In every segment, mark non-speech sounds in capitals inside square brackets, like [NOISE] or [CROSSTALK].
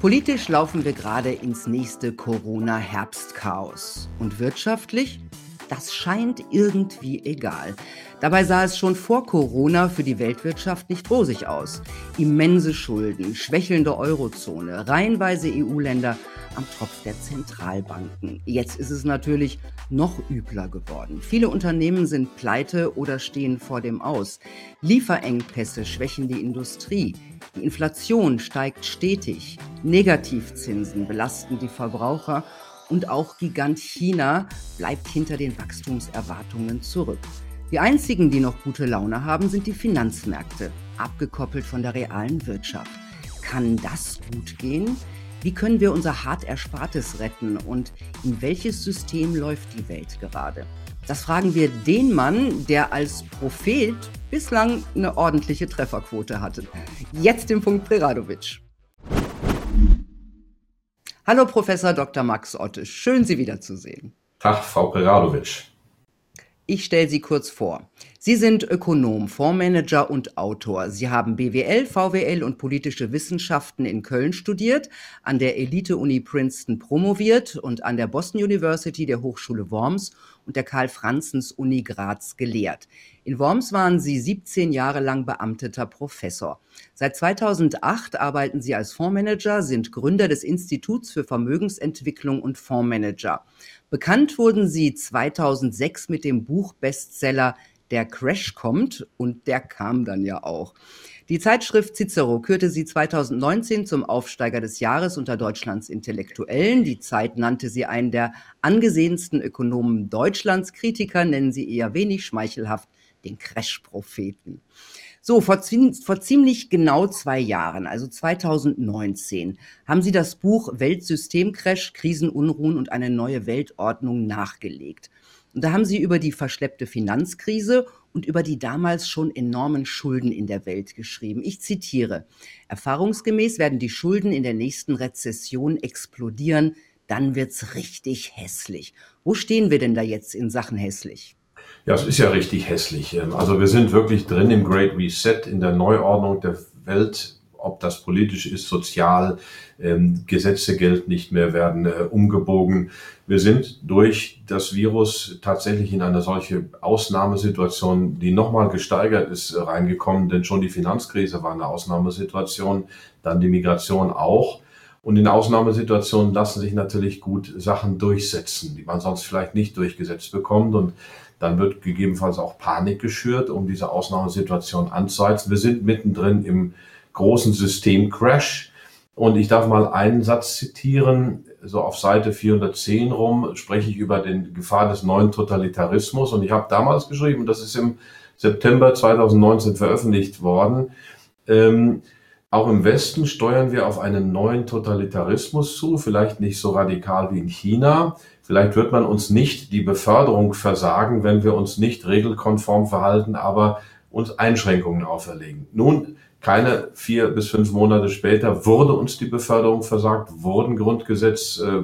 Politisch laufen wir gerade ins nächste Corona-Herbstchaos. Und wirtschaftlich? Das scheint irgendwie egal. Dabei sah es schon vor Corona für die Weltwirtschaft nicht rosig aus. Immense Schulden, schwächelnde Eurozone, reihenweise EU-Länder am Tropf der Zentralbanken. Jetzt ist es natürlich noch übler geworden. Viele Unternehmen sind pleite oder stehen vor dem Aus. Lieferengpässe schwächen die Industrie. Die Inflation steigt stetig. Negativzinsen belasten die Verbraucher und auch Gigant China bleibt hinter den Wachstumserwartungen zurück. Die einzigen, die noch gute Laune haben, sind die Finanzmärkte, abgekoppelt von der realen Wirtschaft. Kann das gut gehen? Wie können wir unser hart Erspartes retten und in welches System läuft die Welt gerade? Das fragen wir den Mann, der als Prophet bislang eine ordentliche Trefferquote hatte. Jetzt den Punkt Preradovic. Hallo Professor Dr. Max Otte, schön Sie wiederzusehen. Tag, Frau Preradovic. Ich stelle Sie kurz vor. Sie sind Ökonom, Fondsmanager und Autor. Sie haben BWL, VWL und politische Wissenschaften in Köln studiert, an der Elite-Uni Princeton promoviert und an der Boston University der Hochschule Worms und der Karl-Franzens-Uni Graz gelehrt. In Worms waren Sie 17 Jahre lang beamteter Professor. Seit 2008 arbeiten Sie als Fondsmanager, sind Gründer des Instituts für Vermögensentwicklung und Fondsmanager. Bekannt wurden sie 2006 mit dem Buchbestseller Der Crash kommt und der kam dann ja auch. Die Zeitschrift Cicero kürte sie 2019 zum Aufsteiger des Jahres unter Deutschlands Intellektuellen. Die Zeit nannte sie einen der angesehensten Ökonomen Deutschlands. Kritiker nennen sie eher wenig schmeichelhaft den Crash-Propheten. So, vor, vor ziemlich genau zwei Jahren, also 2019, haben Sie das Buch Weltsystemcrash, Krisenunruhen und eine neue Weltordnung nachgelegt. Und da haben Sie über die verschleppte Finanzkrise und über die damals schon enormen Schulden in der Welt geschrieben. Ich zitiere, Erfahrungsgemäß werden die Schulden in der nächsten Rezession explodieren, dann wird's richtig hässlich. Wo stehen wir denn da jetzt in Sachen hässlich? Ja, es ist ja richtig hässlich. Ähm, also wir sind wirklich drin im Great Reset, in der Neuordnung der Welt, ob das politisch ist, sozial, ähm, Gesetze gelten nicht mehr, werden äh, umgebogen. Wir sind durch das Virus tatsächlich in eine solche Ausnahmesituation, die nochmal gesteigert ist, äh, reingekommen, denn schon die Finanzkrise war eine Ausnahmesituation, dann die Migration auch. Und in Ausnahmesituationen lassen sich natürlich gut Sachen durchsetzen, die man sonst vielleicht nicht durchgesetzt bekommt. Und dann wird gegebenenfalls auch Panik geschürt, um diese Ausnahmesituation anzuheizen. Wir sind mittendrin im großen Systemcrash. Und ich darf mal einen Satz zitieren, so auf Seite 410 rum spreche ich über den Gefahr des neuen Totalitarismus. Und ich habe damals geschrieben, das ist im September 2019 veröffentlicht worden, ähm, auch im Westen steuern wir auf einen neuen Totalitarismus zu, vielleicht nicht so radikal wie in China. Vielleicht wird man uns nicht die Beförderung versagen, wenn wir uns nicht regelkonform verhalten, aber uns Einschränkungen auferlegen. Nun, keine vier bis fünf Monate später wurde uns die Beförderung versagt, wurden Grundgesetz, äh,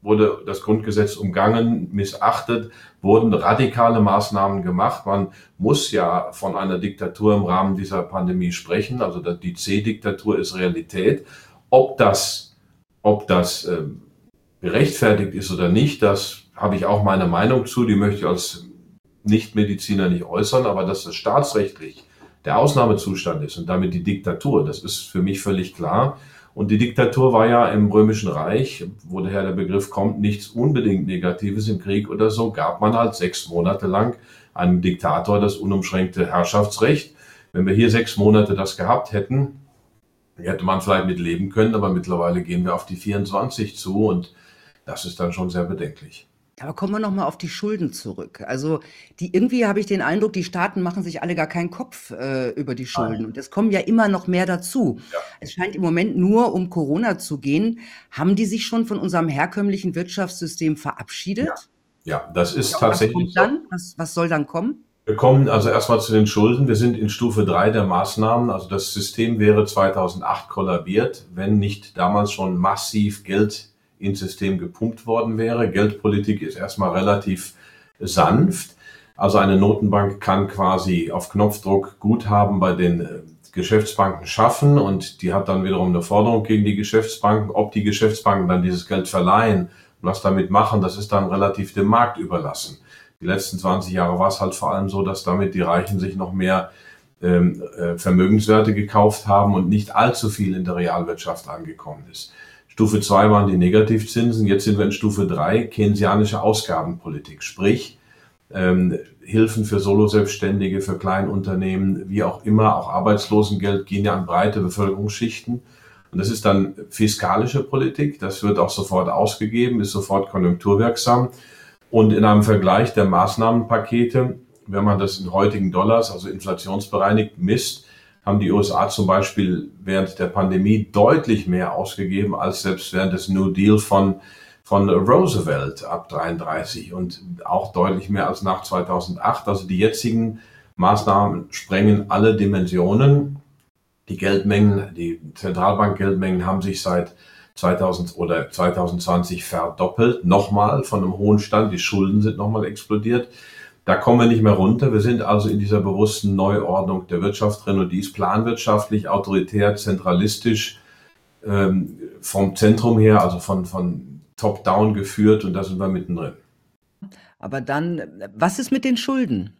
wurde das Grundgesetz umgangen, missachtet, wurden radikale Maßnahmen gemacht. Man muss ja von einer Diktatur im Rahmen dieser Pandemie sprechen. Also die C-Diktatur ist Realität. Ob das, ob das äh, gerechtfertigt ist oder nicht, das habe ich auch meine Meinung zu. Die möchte ich als Nichtmediziner nicht äußern, aber dass das staatsrechtlich der Ausnahmezustand ist und damit die Diktatur, das ist für mich völlig klar. Und die Diktatur war ja im Römischen Reich, wo daher der Begriff kommt, nichts unbedingt Negatives im Krieg oder so, gab man halt sechs Monate lang einem Diktator das unumschränkte Herrschaftsrecht. Wenn wir hier sechs Monate das gehabt hätten, hätte man vielleicht mit leben können, aber mittlerweile gehen wir auf die 24 zu und das ist dann schon sehr bedenklich. Aber kommen wir noch mal auf die Schulden zurück. Also, die irgendwie habe ich den Eindruck, die Staaten machen sich alle gar keinen Kopf äh, über die Schulden. Und es kommen ja immer noch mehr dazu. Ja. Es scheint im Moment nur um Corona zu gehen. Haben die sich schon von unserem herkömmlichen Wirtschaftssystem verabschiedet? Ja, ja das ist ja, tatsächlich. Was, dann? Was, was soll dann kommen? Wir kommen also erstmal zu den Schulden. Wir sind in Stufe 3 der Maßnahmen. Also das System wäre 2008 kollabiert, wenn nicht damals schon massiv Geld ins System gepumpt worden wäre. Geldpolitik ist erstmal relativ sanft. Also eine Notenbank kann quasi auf Knopfdruck Guthaben bei den äh, Geschäftsbanken schaffen und die hat dann wiederum eine Forderung gegen die Geschäftsbanken, ob die Geschäftsbanken dann dieses Geld verleihen und was damit machen, das ist dann relativ dem Markt überlassen. Die letzten 20 Jahre war es halt vor allem so, dass damit die Reichen sich noch mehr ähm, äh, Vermögenswerte gekauft haben und nicht allzu viel in der Realwirtschaft angekommen ist. Stufe 2 waren die Negativzinsen, jetzt sind wir in Stufe 3, keynesianische Ausgabenpolitik, sprich ähm, Hilfen für Solo-Selbstständige, für Kleinunternehmen, wie auch immer, auch Arbeitslosengeld gehen ja an breite Bevölkerungsschichten. Und das ist dann fiskalische Politik, das wird auch sofort ausgegeben, ist sofort konjunkturwirksam. Und in einem Vergleich der Maßnahmenpakete, wenn man das in heutigen Dollars, also inflationsbereinigt, misst, haben die USA zum Beispiel während der Pandemie deutlich mehr ausgegeben als selbst während des New Deal von, von Roosevelt ab 33 und auch deutlich mehr als nach 2008. Also die jetzigen Maßnahmen sprengen alle Dimensionen. Die Geldmengen, die Zentralbankgeldmengen haben sich seit 2000 oder 2020 verdoppelt, nochmal von einem hohen Stand. Die Schulden sind nochmal explodiert. Da kommen wir nicht mehr runter. Wir sind also in dieser bewussten Neuordnung der Wirtschaft drin und die ist planwirtschaftlich, autoritär, zentralistisch, ähm, vom Zentrum her, also von, von top-down geführt und da sind wir mittendrin. Aber dann, was ist mit den Schulden?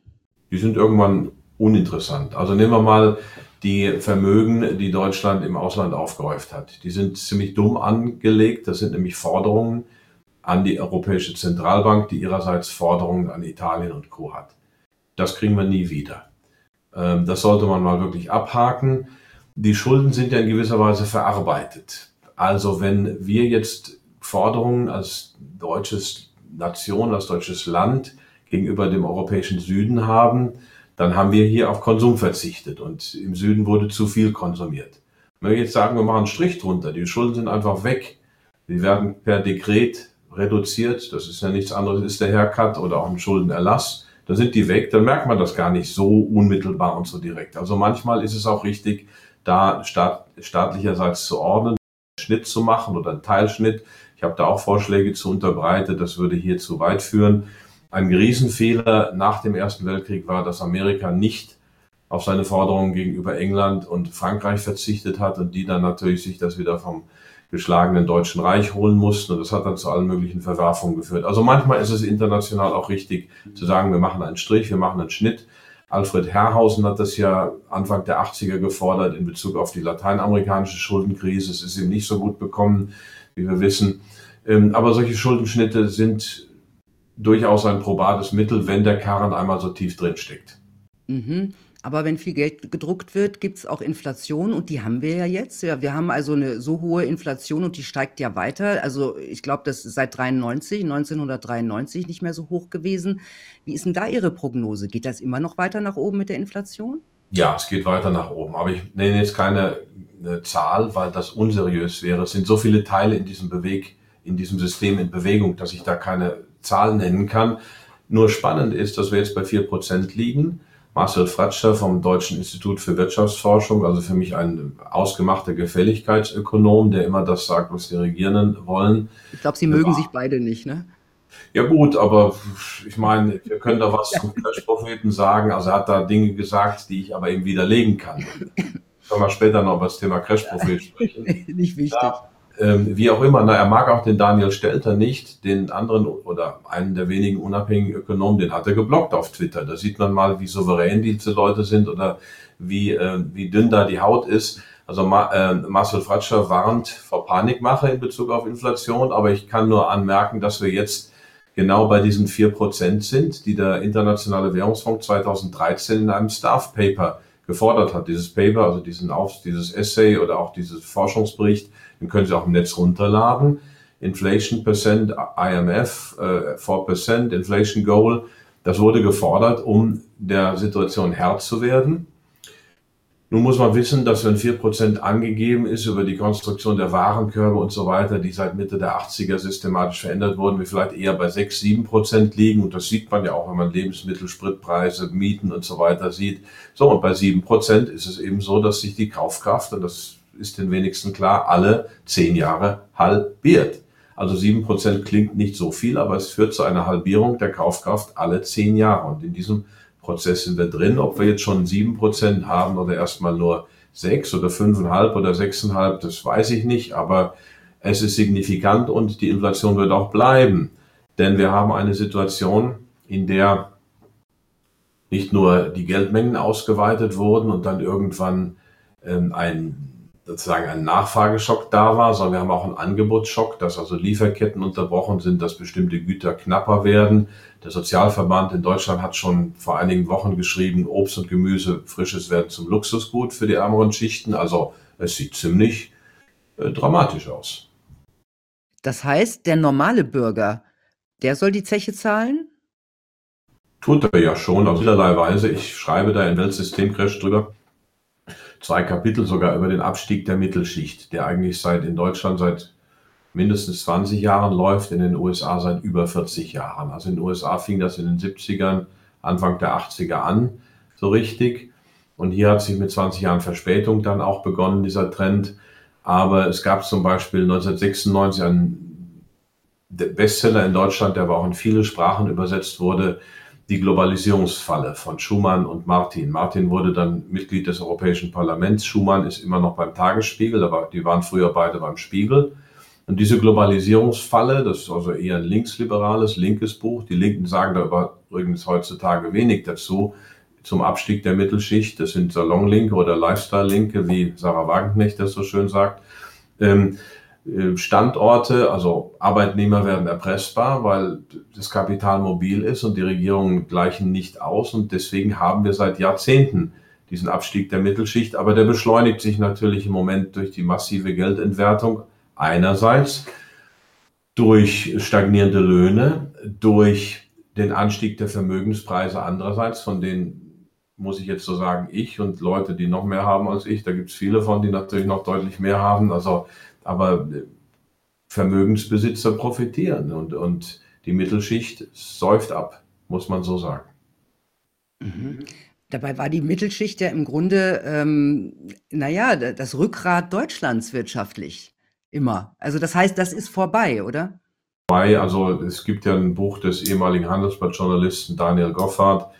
Die sind irgendwann uninteressant. Also nehmen wir mal die Vermögen, die Deutschland im Ausland aufgehäuft hat. Die sind ziemlich dumm angelegt. Das sind nämlich Forderungen, an die Europäische Zentralbank, die ihrerseits Forderungen an Italien und Co. hat. Das kriegen wir nie wieder. Ähm, das sollte man mal wirklich abhaken. Die Schulden sind ja in gewisser Weise verarbeitet. Also wenn wir jetzt Forderungen als deutsches Nation, als deutsches Land gegenüber dem europäischen Süden haben, dann haben wir hier auf Konsum verzichtet und im Süden wurde zu viel konsumiert. Wenn wir jetzt sagen, wir machen einen Strich drunter, die Schulden sind einfach weg, die werden per Dekret reduziert, das ist ja nichts anderes, ist der Haircut oder auch ein Schuldenerlass, dann sind die weg, dann merkt man das gar nicht so unmittelbar und so direkt. Also manchmal ist es auch richtig, da staat, staatlicherseits zu ordnen, einen Schnitt zu machen oder einen Teilschnitt. Ich habe da auch Vorschläge zu unterbreitet, das würde hier zu weit führen. Ein Riesenfehler nach dem Ersten Weltkrieg war, dass Amerika nicht auf seine Forderungen gegenüber England und Frankreich verzichtet hat und die dann natürlich sich das wieder vom geschlagenen Deutschen Reich holen mussten. Und das hat dann zu allen möglichen Verwerfungen geführt. Also manchmal ist es international auch richtig zu sagen, wir machen einen Strich, wir machen einen Schnitt. Alfred Herrhausen hat das ja Anfang der 80er gefordert in Bezug auf die lateinamerikanische Schuldenkrise. Es ist ihm nicht so gut bekommen, wie wir wissen. Ähm, aber solche Schuldenschnitte sind durchaus ein probates Mittel, wenn der Karren einmal so tief drin steckt. Mhm. Aber wenn viel Geld gedruckt wird, gibt es auch Inflation und die haben wir ja jetzt. Ja, wir haben also eine so hohe Inflation und die steigt ja weiter. Also ich glaube, das ist seit 93, 1993 nicht mehr so hoch gewesen. Wie ist denn da Ihre Prognose? Geht das immer noch weiter nach oben mit der Inflation? Ja, es geht weiter nach oben. Aber ich nenne jetzt keine Zahl, weil das unseriös wäre. Es sind so viele Teile in diesem Beweg, in diesem System in Bewegung, dass ich da keine Zahl nennen kann. Nur spannend ist, dass wir jetzt bei vier Prozent liegen Marcel Fratscher vom Deutschen Institut für Wirtschaftsforschung, also für mich ein ausgemachter Gefälligkeitsökonom, der immer das sagt, was die Regierenden wollen. Ich glaube, sie mögen sich beide nicht, ne? Ja gut, aber ich meine, wir können da was zum Crash-Propheten sagen. Also er hat da Dinge gesagt, die ich aber eben widerlegen kann. [LAUGHS] Können wir später noch über das Thema Crash-Prophet sprechen. [LAUGHS] nicht wichtig. Da ähm, wie auch immer, na, er mag auch den Daniel Stelter nicht, den anderen oder einen der wenigen unabhängigen Ökonomen, den hat er geblockt auf Twitter. Da sieht man mal, wie souverän diese Leute sind oder wie, äh, wie dünn da die Haut ist. Also Ma äh, Marcel Fratscher warnt vor Panikmache in Bezug auf Inflation, aber ich kann nur anmerken, dass wir jetzt genau bei diesen vier Prozent sind, die der Internationale Währungsfonds 2013 in einem Staff Paper gefordert hat. Dieses Paper, also diesen Auf, dieses Essay oder auch dieses Forschungsbericht, den können Sie auch im Netz runterladen. Inflation Percent, IMF, äh, 4% Inflation Goal. Das wurde gefordert, um der Situation Herr zu werden. Nun muss man wissen, dass wenn 4% angegeben ist über die Konstruktion der Warenkörbe und so weiter, die seit Mitte der 80er systematisch verändert wurden, wir vielleicht eher bei 6, 7% liegen. Und das sieht man ja auch, wenn man Lebensmittel, Spritpreise, Mieten und so weiter sieht. So, und bei 7% ist es eben so, dass sich die Kaufkraft, und das ist den wenigsten klar, alle 10 Jahre halbiert. Also 7% klingt nicht so viel, aber es führt zu einer Halbierung der Kaufkraft alle 10 Jahre. Und in diesem Prozess sind wir drin. Ob wir jetzt schon 7% haben oder erstmal nur sechs oder fünfeinhalb oder sechseinhalb, das weiß ich nicht, aber es ist signifikant und die Inflation wird auch bleiben. Denn wir haben eine Situation, in der nicht nur die Geldmengen ausgeweitet wurden und dann irgendwann ähm, ein sozusagen ein Nachfrageschock da war, sondern wir haben auch einen Angebotsschock, dass also Lieferketten unterbrochen sind, dass bestimmte Güter knapper werden. Der Sozialverband in Deutschland hat schon vor einigen Wochen geschrieben, Obst und Gemüse, frisches werden zum Luxusgut für die ärmeren Schichten. Also es sieht ziemlich äh, dramatisch aus. Das heißt, der normale Bürger, der soll die Zeche zahlen? Tut er ja schon, auf vielerlei Weise. Ich schreibe da in Weltsystemcrash drüber zwei Kapitel sogar über den Abstieg der Mittelschicht, der eigentlich seit in Deutschland seit mindestens 20 Jahren läuft, in den USA seit über 40 Jahren. Also in den USA fing das in den 70ern, Anfang der 80er an, so richtig. Und hier hat sich mit 20 Jahren Verspätung dann auch begonnen, dieser Trend. Aber es gab zum Beispiel 1996 einen Bestseller in Deutschland, der aber auch in viele Sprachen übersetzt wurde, die Globalisierungsfalle von Schumann und Martin. Martin wurde dann Mitglied des Europäischen Parlaments. Schumann ist immer noch beim Tagesspiegel, aber die waren früher beide beim Spiegel. Und diese Globalisierungsfalle, das ist also eher ein linksliberales, linkes Buch. Die Linken sagen da übrigens heutzutage wenig dazu zum Abstieg der Mittelschicht. Das sind Salonlinke oder Lifestyle-Linke, wie Sarah Wagenknecht das so schön sagt. Ähm, äh, Standorte, also Arbeitnehmer werden erpressbar, weil das Kapital mobil ist und die Regierungen gleichen nicht aus. Und deswegen haben wir seit Jahrzehnten diesen Abstieg der Mittelschicht. Aber der beschleunigt sich natürlich im Moment durch die massive Geldentwertung einerseits, durch stagnierende Löhne, durch den Anstieg der Vermögenspreise andererseits, von denen muss ich jetzt so sagen, ich und Leute, die noch mehr haben als ich, da gibt es viele von, die natürlich noch deutlich mehr haben. Also aber äh, Vermögensbesitzer profitieren und, und die Mittelschicht säuft ab, muss man so sagen. Mhm. Dabei war die Mittelschicht ja im Grunde, ähm, naja, das Rückgrat Deutschlands wirtschaftlich immer. Also das heißt, das ist vorbei, oder? Vorbei, also es gibt ja ein Buch des ehemaligen Handelsblattjournalisten Daniel Goffard,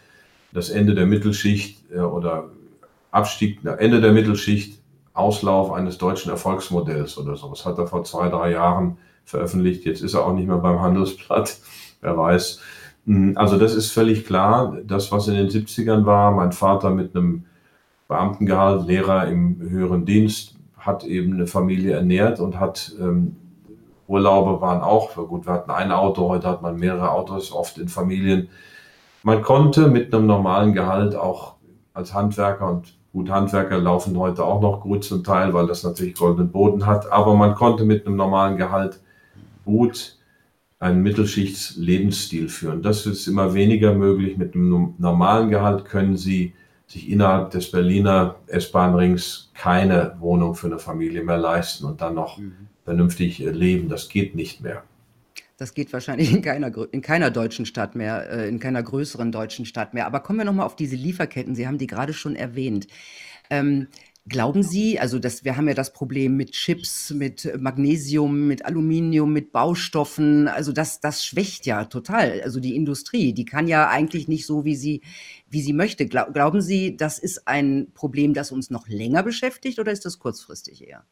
das Ende der Mittelschicht äh, oder Abstieg, Ende der Mittelschicht Auslauf eines deutschen Erfolgsmodells oder so. Das hat er vor zwei, drei Jahren veröffentlicht. Jetzt ist er auch nicht mehr beim Handelsblatt. [LAUGHS] Wer weiß. Hm, also das ist völlig klar. Das, was in den 70ern war, mein Vater mit einem Beamtengehalt, Lehrer im höheren Dienst, hat eben eine Familie ernährt und hat ähm, Urlaube waren auch, gut, wir hatten ein Auto, heute hat man mehrere Autos, oft in Familien. Man konnte mit einem normalen Gehalt auch als Handwerker und Gut, Handwerker laufen heute auch noch gut zum Teil, weil das natürlich goldenen Boden hat. Aber man konnte mit einem normalen Gehalt gut einen Mittelschichts-Lebensstil führen. Das ist immer weniger möglich. Mit einem normalen Gehalt können Sie sich innerhalb des Berliner S-Bahn-Rings keine Wohnung für eine Familie mehr leisten und dann noch mhm. vernünftig leben. Das geht nicht mehr. Das geht wahrscheinlich in keiner, in keiner deutschen Stadt mehr, äh, in keiner größeren deutschen Stadt mehr. Aber kommen wir nochmal auf diese Lieferketten. Sie haben die gerade schon erwähnt. Ähm, glauben Sie, also das, wir haben ja das Problem mit Chips, mit Magnesium, mit Aluminium, mit Baustoffen. Also das, das schwächt ja total. Also die Industrie, die kann ja eigentlich nicht so, wie sie, wie sie möchte. Glauben Sie, das ist ein Problem, das uns noch länger beschäftigt oder ist das kurzfristig eher?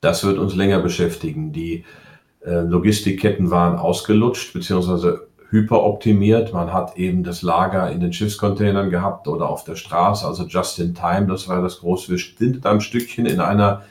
Das wird uns länger beschäftigen. Die Logistikketten waren ausgelutscht bzw. hyperoptimiert. Man hat eben das Lager in den Schiffscontainern gehabt oder auf der Straße, also just in time, das war das große. Wir sind ein Stückchen in einer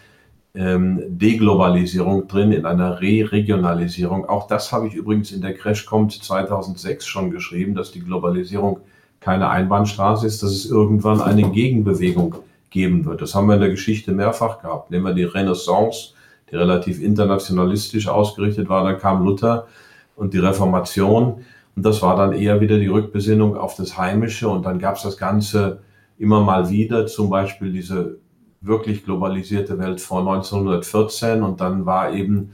ähm, Deglobalisierung drin, in einer Re-Regionalisierung. Auch das habe ich übrigens in der Crash Compt 2006 schon geschrieben, dass die Globalisierung keine Einbahnstraße ist, dass es irgendwann eine Gegenbewegung geben wird. Das haben wir in der Geschichte mehrfach gehabt. Nehmen wir die Renaissance die relativ internationalistisch ausgerichtet war. Dann kam Luther und die Reformation. Und das war dann eher wieder die Rückbesinnung auf das Heimische. Und dann gab es das Ganze immer mal wieder, zum Beispiel diese wirklich globalisierte Welt vor 1914. Und dann war eben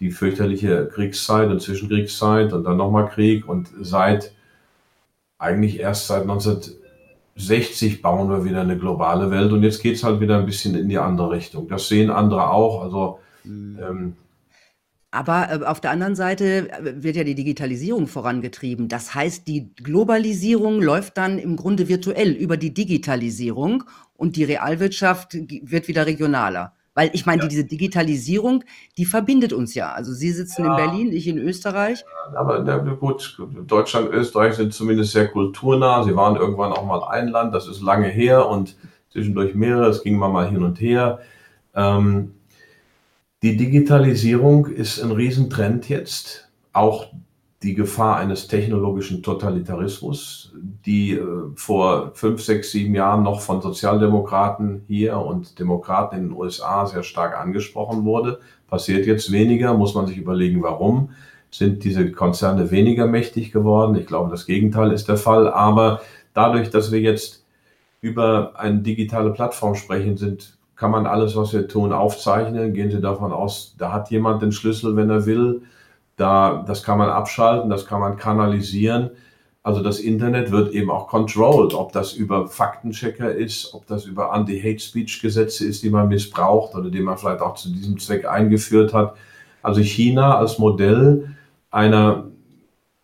die fürchterliche Kriegszeit und Zwischenkriegszeit und dann nochmal Krieg. Und seit, eigentlich erst seit 1960 bauen wir wieder eine globale Welt. Und jetzt geht es halt wieder ein bisschen in die andere Richtung. Das sehen andere auch. Also Mhm. Ähm, aber äh, auf der anderen Seite äh, wird ja die Digitalisierung vorangetrieben. Das heißt, die Globalisierung läuft dann im Grunde virtuell über die Digitalisierung und die Realwirtschaft wird wieder regionaler. Weil ich meine, ja. diese Digitalisierung, die verbindet uns ja. Also Sie sitzen ja. in Berlin, ich in Österreich. Aber na, gut, Deutschland, Österreich sind zumindest sehr kulturnah. Sie waren irgendwann auch mal ein Land, das ist lange her und zwischendurch mehrere, es ging mal hin und her. Ähm, die Digitalisierung ist ein Riesentrend jetzt. Auch die Gefahr eines technologischen Totalitarismus, die äh, vor fünf, sechs, sieben Jahren noch von Sozialdemokraten hier und Demokraten in den USA sehr stark angesprochen wurde, passiert jetzt weniger, muss man sich überlegen, warum. Sind diese Konzerne weniger mächtig geworden? Ich glaube, das Gegenteil ist der Fall. Aber dadurch, dass wir jetzt über eine digitale Plattform sprechen, sind, kann man alles, was wir tun, aufzeichnen. Gehen Sie davon aus, da hat jemand den Schlüssel, wenn er will da, das kann man abschalten, das kann man kanalisieren. Also das Internet wird eben auch controlled, ob das über Faktenchecker ist, ob das über Anti-Hate-Speech-Gesetze ist, die man missbraucht oder die man vielleicht auch zu diesem Zweck eingeführt hat. Also China als Modell einer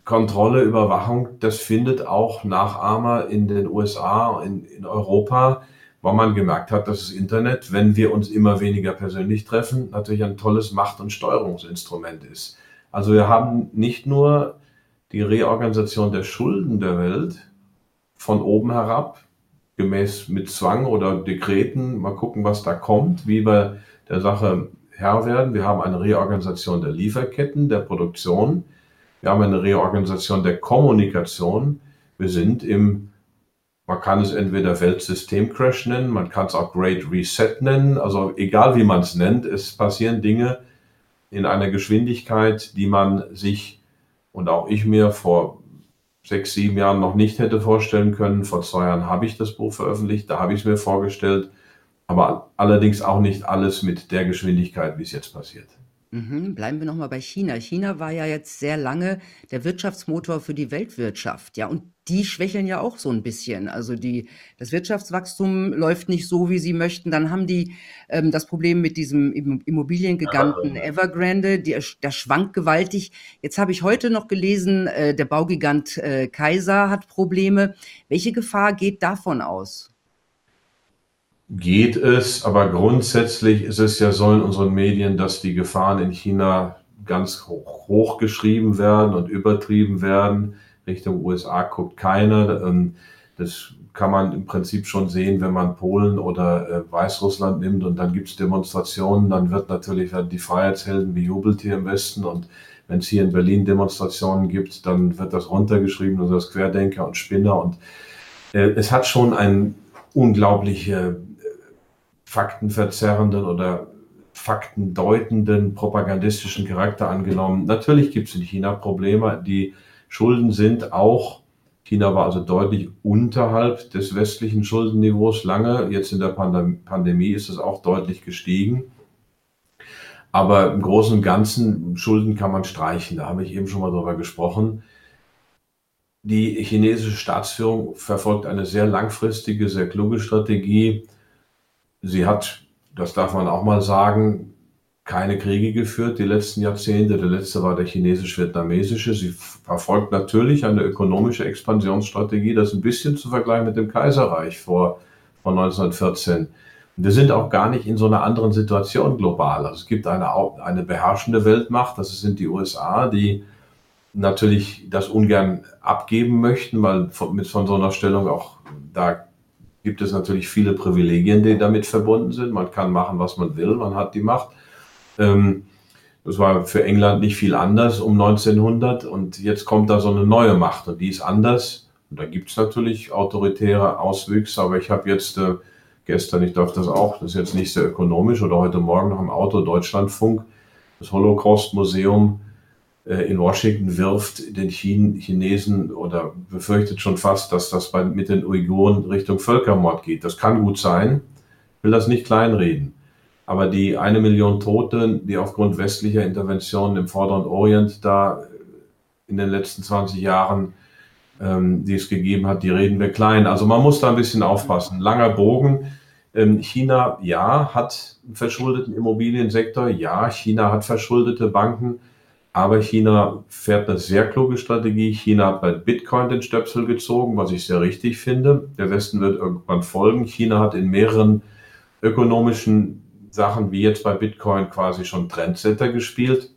Kontrolle, Überwachung, das findet auch Nachahmer in den USA, in, in Europa, weil man gemerkt hat, dass das Internet, wenn wir uns immer weniger persönlich treffen, natürlich ein tolles Macht- und Steuerungsinstrument ist. Also wir haben nicht nur die Reorganisation der Schulden der Welt von oben herab, gemäß mit Zwang oder Dekreten, mal gucken, was da kommt, wie wir der Sache Herr werden. Wir haben eine Reorganisation der Lieferketten, der Produktion. Wir haben eine Reorganisation der Kommunikation. Wir sind im, man kann es entweder Weltsystemcrash nennen, man kann es auch Great Reset nennen. Also egal wie man es nennt, es passieren Dinge, in einer Geschwindigkeit, die man sich und auch ich mir vor sechs, sieben Jahren noch nicht hätte vorstellen können. Vor zwei Jahren habe ich das Buch veröffentlicht, da habe ich es mir vorgestellt, aber allerdings auch nicht alles mit der Geschwindigkeit, wie es jetzt passiert. Mhm, bleiben wir noch mal bei China. China war ja jetzt sehr lange der Wirtschaftsmotor für die Weltwirtschaft, ja, und die schwächeln ja auch so ein bisschen. Also, die das Wirtschaftswachstum läuft nicht so, wie sie möchten. Dann haben die, ähm, das Problem mit diesem Immobiliengiganten Evergrande, der der schwankt gewaltig. Jetzt habe ich heute noch gelesen, äh, der Baugigant, äh, Kaiser hat Probleme. Welche Gefahr geht davon aus? Geht es, aber grundsätzlich ist es ja so in unseren Medien, dass die Gefahren in China ganz hoch, hoch geschrieben werden und übertrieben werden. Richtung USA guckt keiner. Ähm, das kann man im Prinzip schon sehen, wenn man Polen oder äh, Weißrussland nimmt und dann gibt es Demonstrationen, dann wird natürlich die Freiheitshelden bejubelt hier im Westen und wenn es hier in Berlin Demonstrationen gibt, dann wird das runtergeschrieben, also das Querdenker und Spinner und äh, es hat schon ein unglaubliche faktenverzerrenden oder faktendeutenden propagandistischen Charakter angenommen. Natürlich gibt es in China Probleme. Die Schulden sind auch, China war also deutlich unterhalb des westlichen Schuldenniveaus lange. Jetzt in der Pandemie ist es auch deutlich gestiegen. Aber im Großen und Ganzen, Schulden kann man streichen. Da habe ich eben schon mal drüber gesprochen. Die chinesische Staatsführung verfolgt eine sehr langfristige, sehr kluge Strategie Sie hat, das darf man auch mal sagen, keine Kriege geführt die letzten Jahrzehnte. Der letzte war der chinesisch-vietnamesische. Sie verfolgt natürlich eine ökonomische Expansionsstrategie, das ein bisschen zu vergleichen mit dem Kaiserreich vor, vor 1914. Und wir sind auch gar nicht in so einer anderen Situation global. Also es gibt eine, eine beherrschende Weltmacht, das sind die USA, die natürlich das ungern abgeben möchten, weil von, mit von so einer Stellung auch da gibt es natürlich viele Privilegien, die damit verbunden sind. Man kann machen, was man will, man hat die Macht. Ähm, das war für England nicht viel anders um 1900 und jetzt kommt da so eine neue Macht und die ist anders. Und da gibt es natürlich autoritäre Auswüchse, aber ich habe jetzt äh, gestern, ich darf das auch, das ist jetzt nicht sehr ökonomisch oder heute Morgen noch im Auto Deutschlandfunk, das Holocaust-Museum in Washington wirft den Chinesen oder befürchtet schon fast, dass das bei, mit den Uiguren Richtung Völkermord geht. Das kann gut sein, will das nicht kleinreden. Aber die eine Million Tote, die aufgrund westlicher Interventionen im Vorderen Orient da in den letzten 20 Jahren, ähm, die es gegeben hat, die reden wir klein. Also man muss da ein bisschen aufpassen. Langer Bogen. Ähm, China, ja, hat einen verschuldeten Immobiliensektor. Ja, China hat verschuldete Banken Aber China fährt eine sehr kluge Strategie. China hat bei Bitcoin den Stöpsel gezogen, was ich sehr richtig finde. Der Westen wird irgendwann folgen. China hat in mehreren ökonomischen Sachen wie jetzt bei Bitcoin quasi schon Trendsetter gespielt.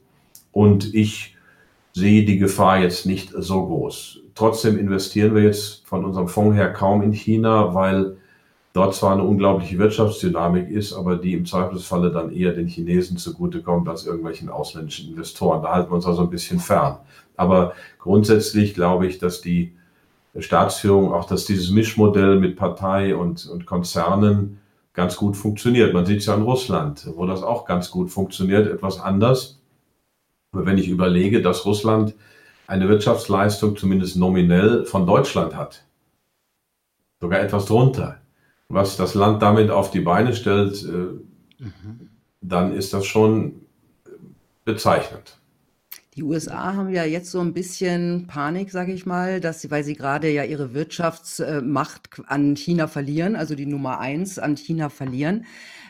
Und ich sehe die Gefahr jetzt nicht so groß. Trotzdem investieren wir jetzt von unserem Fonds her kaum in China, weil dort zwar eine unglaubliche Wirtschaftsdynamik ist, aber die im Zweifelsfalle dann eher den Chinesen zugutekommt als irgendwelchen ausländischen Investoren. Da halten wir uns also ein bisschen fern. Aber grundsätzlich glaube ich, dass die Staatsführung, auch dass dieses Mischmodell mit Partei und, und Konzernen ganz gut funktioniert. Man sieht es ja in Russland, wo das auch ganz gut funktioniert, etwas anders. Aber wenn ich überlege, dass Russland eine Wirtschaftsleistung zumindest nominell von Deutschland hat, sogar etwas drunter, was das Land damit auf die Beine stellt, äh, mhm. dann ist das schon bezeichnend. Die USA haben ja jetzt so ein bisschen Panik, sage ich mal, dass sie, weil sie gerade ja ihre Wirtschaftsmacht an China verlieren, also die Nummer eins an China verlieren.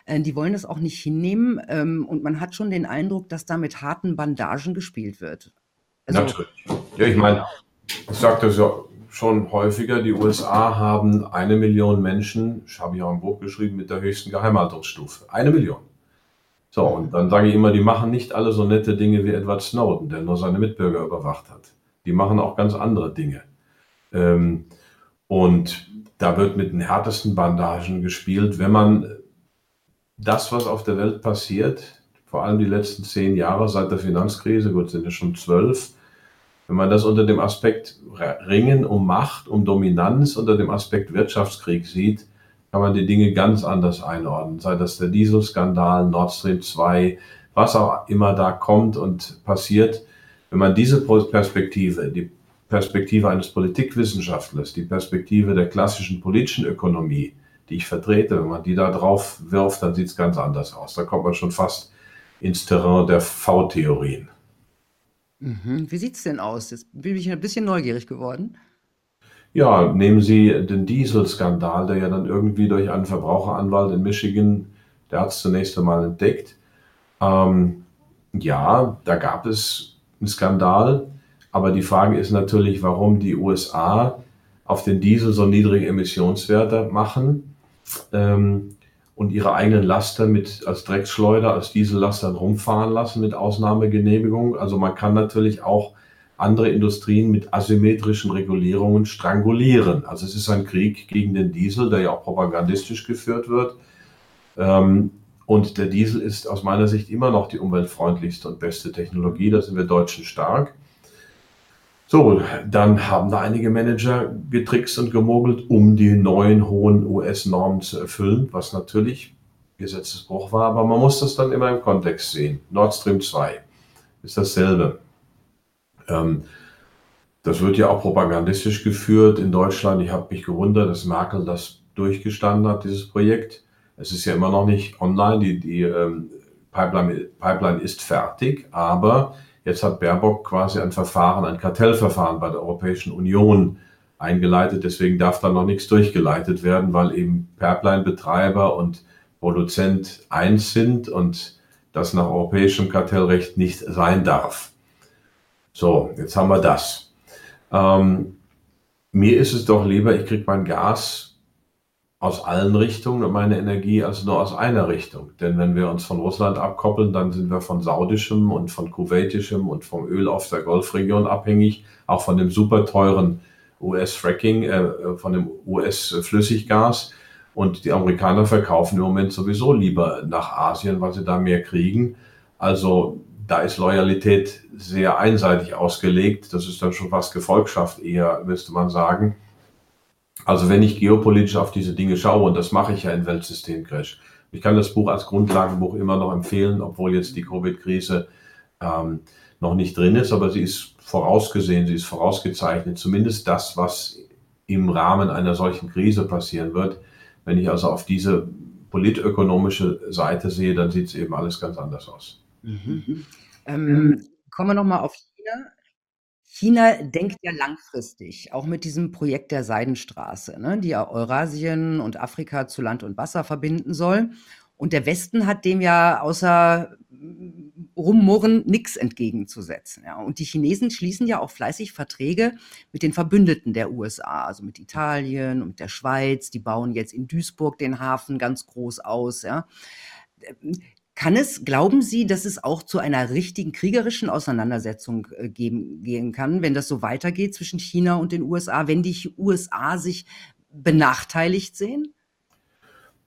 Äh, die wollen das auch nicht hinnehmen ähm, und man hat schon den Eindruck, dass da mit harten Bandagen gespielt wird. Also, Natürlich. Ja, ich meine, ich sage das ja schon häufiger, die USA haben eine Million Menschen, ich habe ja auch ein Buch geschrieben, mit der höchsten Geheimhaltungsstufe. Eine Million. So, und dann sage ich immer, die machen nicht alle so nette Dinge wie Edward Snowden, der nur seine Mitbürger überwacht hat. Die machen auch ganz andere Dinge. Ähm, und da wird mit den härtesten Bandagen gespielt, wenn man das, was auf der Welt passiert, vor allem die letzten zehn Jahre seit der Finanzkrise, gut, sind es schon zwölf, wenn man das unter dem Aspekt Ringen um Macht, um Dominanz, unter dem Aspekt Wirtschaftskrieg sieht, kann man die Dinge ganz anders einordnen. Sei das der Dieselskandal, Nord Stream 2, was auch immer da kommt und passiert. Wenn man diese Perspektive, die Perspektive eines Politikwissenschaftlers, die Perspektive der klassischen politischen Ökonomie, die ich vertrete, wenn man die da drauf wirft, dann sieht es ganz anders aus. Da kommt man schon fast ins Terrain der V-Theorien. Mhm. Wie sieht es denn aus? Jetzt bin ich ein bisschen neugierig geworden. Ja, nehmen Sie den Dieselskandal, der ja dann irgendwie durch einen Verbraucheranwalt in Michigan, der hat es zunächst einmal entdeckt. Ähm, ja, da gab es einen Skandal, aber die Frage ist natürlich, warum die USA auf den Diesel so niedrige Emissionswerte machen. Ähm, und ihre eigenen Laster mit als Drecksschleuder, als Diesellastern rumfahren lassen mit Ausnahmegenehmigung. Also man kann natürlich auch andere Industrien mit asymmetrischen Regulierungen strangulieren. Also es ist ein Krieg gegen den Diesel, der ja auch propagandistisch geführt wird. Ähm, und der Diesel ist aus meiner Sicht immer noch die umweltfreundlichste und beste Technologie. Da sind wir Deutschen stark. So, dann haben da einige Manager getrickst und gemogelt, um die neuen hohen US-Normen zu erfüllen, was natürlich Gesetzesbruch war, aber man muss das dann immer im Kontext sehen. Nord Stream 2 ist dasselbe. Ähm, das wird ja auch propagandistisch geführt in Deutschland. Ich habe mich gewundert, dass Merkel das durchgestanden hat, dieses Projekt. Es ist ja immer noch nicht online, die, die ähm, Pipeline, Pipeline ist fertig, aber Jetzt hat Baerbock quasi ein Verfahren, ein Kartellverfahren bei der Europäischen Union eingeleitet. Deswegen darf da noch nichts durchgeleitet werden, weil eben Pipeline-Betreiber und Produzent eins sind und das nach europäischem Kartellrecht nicht sein darf. So, jetzt haben wir das. Ähm, mir ist es doch lieber, ich kriege mein Gas aus allen Richtungen und meine Energie also nur aus einer Richtung. Denn wenn wir uns von Russland abkoppeln, dann sind wir von saudischem und von kuwaitischem und vom Öl auf der Golfregion abhängig, auch von dem super teuren US-Fracking, äh, von dem US-Flüssiggas. Und die Amerikaner verkaufen im Moment sowieso lieber nach Asien, weil sie da mehr kriegen. Also da ist Loyalität sehr einseitig ausgelegt. Das ist dann schon fast Gefolgschaft eher, müsste man sagen. Also wenn ich geopolitisch auf diese Dinge schaue, und das mache ich ja in Weltsystem Crash, ich kann das Buch als Grundlagenbuch immer noch empfehlen, obwohl jetzt die Covid-Krise ähm, noch nicht drin ist, aber sie ist vorausgesehen, sie ist vorausgezeichnet, zumindest das, was im Rahmen einer solchen Krise passieren wird. Wenn ich also auf diese politökonomische Seite sehe, dann sieht es eben alles ganz anders aus. Mhm. Ähm, kommen wir nochmal auf China. China denkt ja langfristig, auch mit diesem Projekt der Seidenstraße, ne, die ja Eurasien und Afrika zu Land und Wasser verbinden soll. Und der Westen hat dem ja außer rummurren, nichts entgegenzusetzen. Ja. Und die Chinesen schließen ja auch fleißig Verträge mit den Verbündeten der USA, also mit Italien und der Schweiz. Die bauen jetzt in Duisburg den Hafen ganz groß aus. Ja. Kann es, glauben Sie, dass es auch zu einer richtigen kriegerischen Auseinandersetzung äh, geben, gehen kann, wenn das so weitergeht zwischen China und den USA, wenn die USA sich benachteiligt sehen?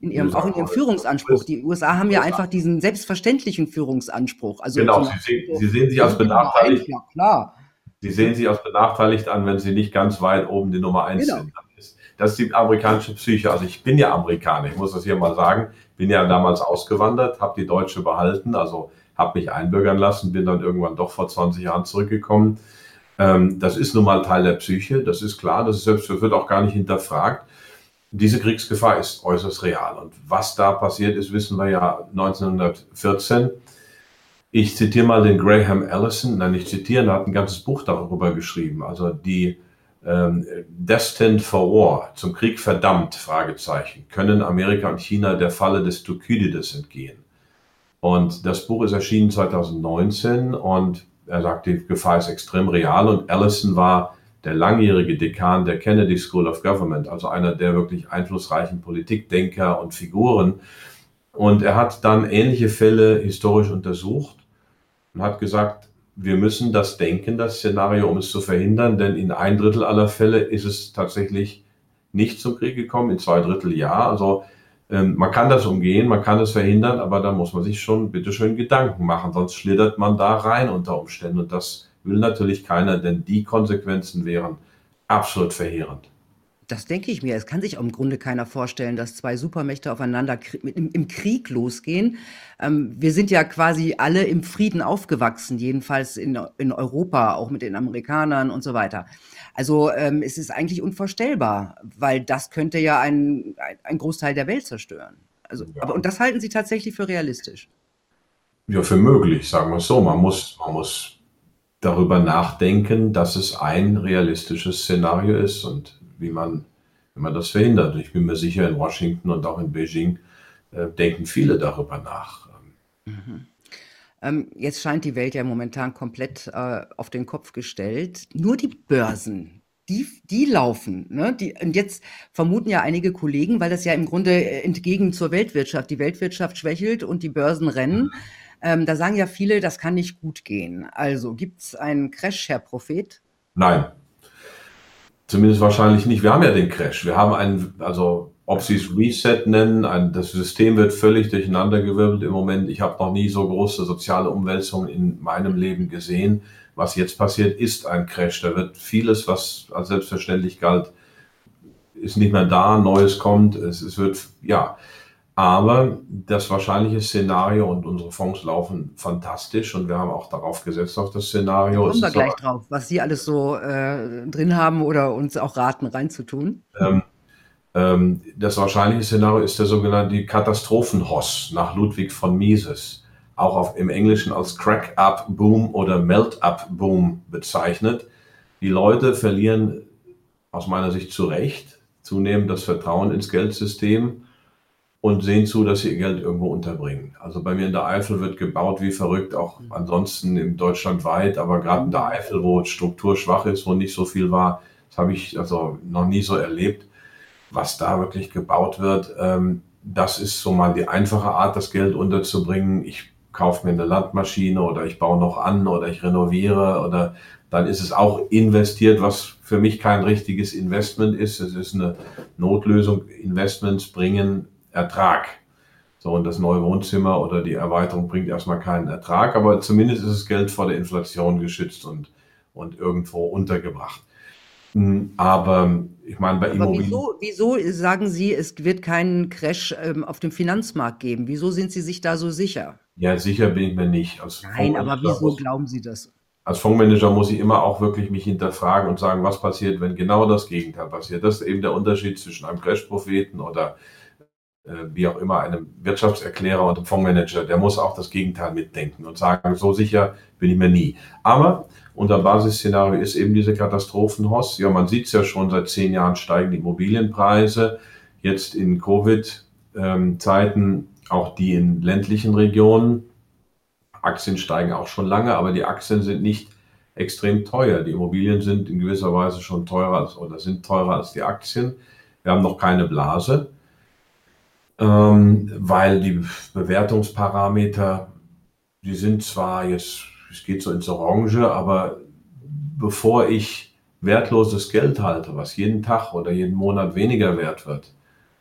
In ihrem, auch in ihrem Führungsanspruch. Die USA haben ja einfach diesen selbstverständlichen Führungsanspruch. Also genau, Sie sehen, Sie sehen sich als benachteiligt. Ja, klar. Sie sehen sich als benachteiligt an, wenn Sie nicht ganz weit oben die Nummer eins genau. sind. Das ist die amerikanische Psyche. Also ich bin ja Amerikaner, ich muss das hier mal sagen. Bin ja damals ausgewandert, habe die Deutsche behalten, also habe mich einbürgern lassen, bin dann irgendwann doch vor 20 Jahren zurückgekommen. Ähm, das ist nun mal Teil der Psyche, das ist klar, das ist selbst, wird auch gar nicht hinterfragt. Diese Kriegsgefahr ist äußerst real. Und was da passiert ist, wissen wir ja 1914. Ich zitiere mal den Graham Allison, nein, ich zitiere, er hat ein ganzes Buch darüber geschrieben. Also die ähm, Destined for War, zum Krieg verdammt, Fragezeichen, können Amerika und China der Falle des Thukydides entgehen. Und das Buch ist erschienen 2019 und er sagt, die Gefahr ist extrem real und Allison war der langjährige Dekan der Kennedy School of Government, also einer der wirklich einflussreichen Politikdenker und Figuren. Und er hat dann ähnliche Fälle historisch untersucht und hat gesagt, wir müssen das denken, das Szenario, um es zu verhindern, denn in ein Drittel aller Fälle ist es tatsächlich nicht zum Krieg gekommen, in zwei Drittel ja. Also ähm, man kann das umgehen, man kann es verhindern, aber da muss man sich schon bitteschön Gedanken machen, sonst schlittert man da rein unter Umständen und das will natürlich keiner, denn die Konsequenzen wären absolut verheerend. Das denke ich mir. Es kann sich auch im Grunde keiner vorstellen, dass zwei Supermächte aufeinander im, Krieg losgehen. Ähm, wir sind ja quasi alle im Frieden aufgewachsen, jedenfalls in, in Europa, auch mit den Amerikanern und so weiter. Also ähm, es ist eigentlich unvorstellbar, weil das könnte ja ein, ein Großteil der Welt zerstören. Also, ja. aber, und das halten Sie tatsächlich für realistisch? Ja, für möglich, sagen wir es so. Man muss, man muss darüber nachdenken, dass es ein realistisches Szenario ist und wie man, wie man das verhindert. Ich bin mir sicher, in Washington und auch in Beijing äh, denken viele darüber nach. Mhm. Ähm, jetzt scheint die Welt ja momentan komplett äh, auf den Kopf gestellt. Nur die Börsen, die, die laufen. Ne? Die, und jetzt vermuten ja einige Kollegen, weil das ja im Grunde äh, entgegen zur Weltwirtschaft, die Weltwirtschaft schwächelt und die Börsen rennen. Ähm, da sagen ja viele, das kann nicht gut gehen. Also gibt es einen Crash, Herr Prophet? Nein, Zumindest wahrscheinlich nicht. Wir haben ja den Crash. Wir haben einen, also ob Sie es Reset nennen, ein, das System wird völlig durcheinandergewirbelt im Moment. Ich habe noch nie so große soziale Umwälzungen in meinem Leben gesehen. Was jetzt passiert, ist ein Crash. Da wird vieles, was als selbstverständlich galt, ist nicht mehr da, Neues kommt. Es, es wird, ja, aber das wahrscheinliche Szenario und unsere Fonds laufen fantastisch und wir haben auch darauf gesetzt, auf das Szenario. Da kommen wir gleich drauf, was Sie alles so äh, drin haben oder uns auch raten, reinzutun. Ähm, ähm, das wahrscheinliche Szenario ist der sogenannte Katastrophenhoss nach Ludwig von Mises, auch auf, im Englischen als Crack-Up-Boom oder Melt-Up-Boom bezeichnet. Die Leute verlieren aus meiner Sicht zu Recht zunehmend das Vertrauen ins Geldsystem und sehen zu, dass sie ihr Geld irgendwo unterbringen. Also bei mir in der Eifel wird gebaut wie verrückt, auch ansonsten in Deutschland weit, aber gerade in der Eifel, wo Struktur schwach ist, wo nicht so viel war, das habe ich also noch nie so erlebt, was da wirklich gebaut wird. Ähm, das ist so mal die einfache Art, das Geld unterzubringen. Ich kaufe mir eine Landmaschine oder ich baue noch an oder ich renoviere oder dann ist es auch investiert, was für mich kein richtiges Investment ist. Es ist eine Notlösung. Investments bringen Ertrag. So, und das neue Wohnzimmer oder die Erweiterung bringt erstmal keinen Ertrag, aber zumindest ist das Geld vor der Inflation geschützt und, und irgendwo untergebracht. Hm, aber ich meine, bei Immobilien. Wieso, wieso, sagen Sie, es wird keinen Crash ähm, auf dem Finanzmarkt geben? Wieso sind Sie sich da so sicher? Ja, sicher bin ich mir nicht. Als Nein, aber wieso muss, glauben Sie das? Als Fondsmanager muss ich immer auch wirklich mich hinterfragen und sagen, was passiert, wenn genau das Gegenteil passiert. Das ist eben der Unterschied zwischen einem Crash-Propheten oder wie auch immer, einem Wirtschaftserklärer und einem Fondsmanager, der muss auch das Gegenteil mitdenken und sagen, so sicher bin ich mir nie. Aber unser Basisszenario ist eben diese Katastrophenhoss. Ja, man sieht es ja schon, seit zehn Jahren steigen die Immobilienpreise. Jetzt in Covid-Zeiten auch die in ländlichen Regionen. Aktien steigen auch schon lange, aber die Aktien sind nicht extrem teuer. Die Immobilien sind in gewisser Weise schon teurer als, oder sind teurer als die Aktien. Wir haben noch keine Blase, ähm, weil die Bewertungsparameter, die sind zwar jetzt, es geht so ins Orange, aber bevor ich wertloses Geld halte, was jeden Tag oder jeden Monat weniger wert wird,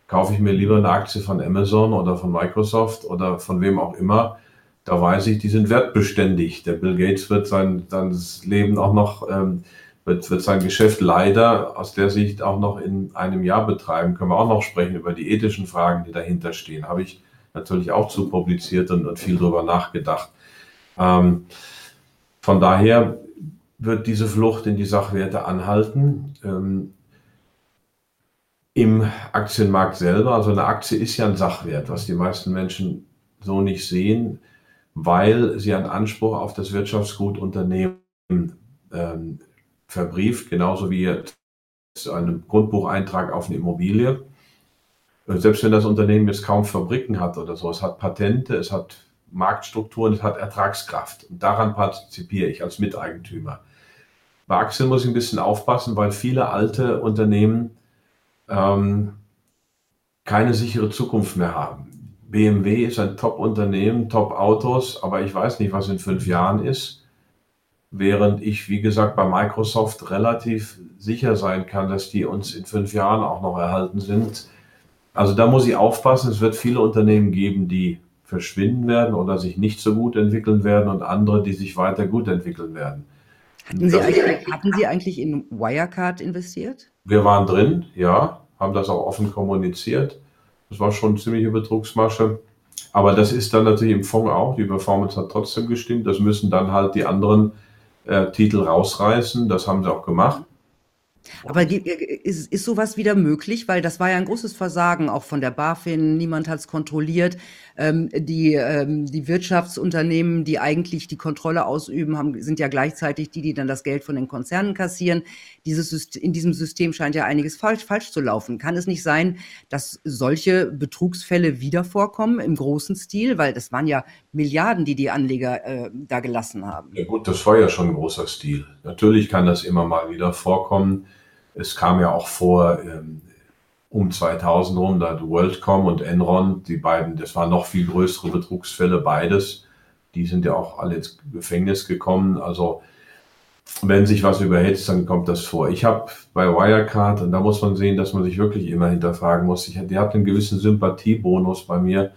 kaufe ich mir lieber eine Aktie von Amazon oder von Microsoft oder von wem auch immer. Da weiß ich, die sind wertbeständig. Der Bill Gates wird sein, sein Leben auch noch, ähm, wird, wird sein Geschäft leider aus der Sicht auch noch in einem Jahr betreiben. Können wir auch noch sprechen über die ethischen Fragen, die dahinter stehen. Habe ich natürlich auch zu publiziert und, und viel drüber nachgedacht. Ähm, von daher wird diese Flucht in die Sachwerte anhalten. Ähm, Im Aktienmarkt selber, also eine Aktie ist ja ein Sachwert, was die meisten Menschen so nicht sehen, weil sie einen Anspruch auf das Wirtschaftsgut Unternehmen ähm, verbrieft, genauso wie einen Grundbucheintrag auf eine Immobilie. Selbst wenn das Unternehmen jetzt kaum Fabriken hat oder so, es hat Patente, es hat Marktstrukturen, es hat Ertragskraft. Und daran partizipiere ich als Miteigentümer. Bei Aktien muss ich ein bisschen aufpassen, weil viele alte Unternehmen ähm, keine sichere Zukunft mehr haben. BMW ist ein Top-Unternehmen, Top-Autos, aber ich weiß nicht, was in fünf Jahren ist. Während ich, wie gesagt, bei Microsoft relativ sicher sein kann, dass die uns in fünf Jahren auch noch erhalten sind. Also da muss ich aufpassen. Es wird viele Unternehmen geben, die verschwinden werden oder sich nicht so gut entwickeln werden und andere, die sich weiter gut entwickeln werden. Hatten Sie, eigentlich, hatten Sie eigentlich in Wirecard investiert? Wir waren drin, ja, haben das auch offen kommuniziert. Das war schon eine ziemliche Betrugsmasche. Aber das ist dann natürlich im Fonds auch. Die Performance hat trotzdem gestimmt. Das müssen dann halt die anderen äh, Titel rausreißen. Das haben sie auch gemacht. Aber ist, ist sowas wieder möglich? Weil das war ja ein großes Versagen auch von der BaFin. Niemand hat es kontrolliert. Ähm, die, ähm, die Wirtschaftsunternehmen, die eigentlich die Kontrolle ausüben, haben, sind ja gleichzeitig die, die dann das Geld von den Konzernen kassieren. Dieses System, in diesem System scheint ja einiges falsch, falsch zu laufen. Kann es nicht sein, dass solche Betrugsfälle wieder vorkommen im großen Stil? Weil das waren ja Milliarden, die die Anleger äh, da gelassen haben. Ja gut, das war ja schon ein großer Stil. Natürlich kann das immer mal wieder vorkommen. Es kam ja auch vor, ähm, um 2000 rum, da WorldCom und Enron, die beiden, das waren noch viel größere Betrugsfälle, beides. Die sind ja auch alle ins Gefängnis gekommen. Also wenn sich was überhitzt, dann kommt das vor. Ich habe bei Wirecard, und da muss man sehen, dass man sich wirklich immer hinterfragen muss, ich, die hat einen gewissen Sympathiebonus bei mir.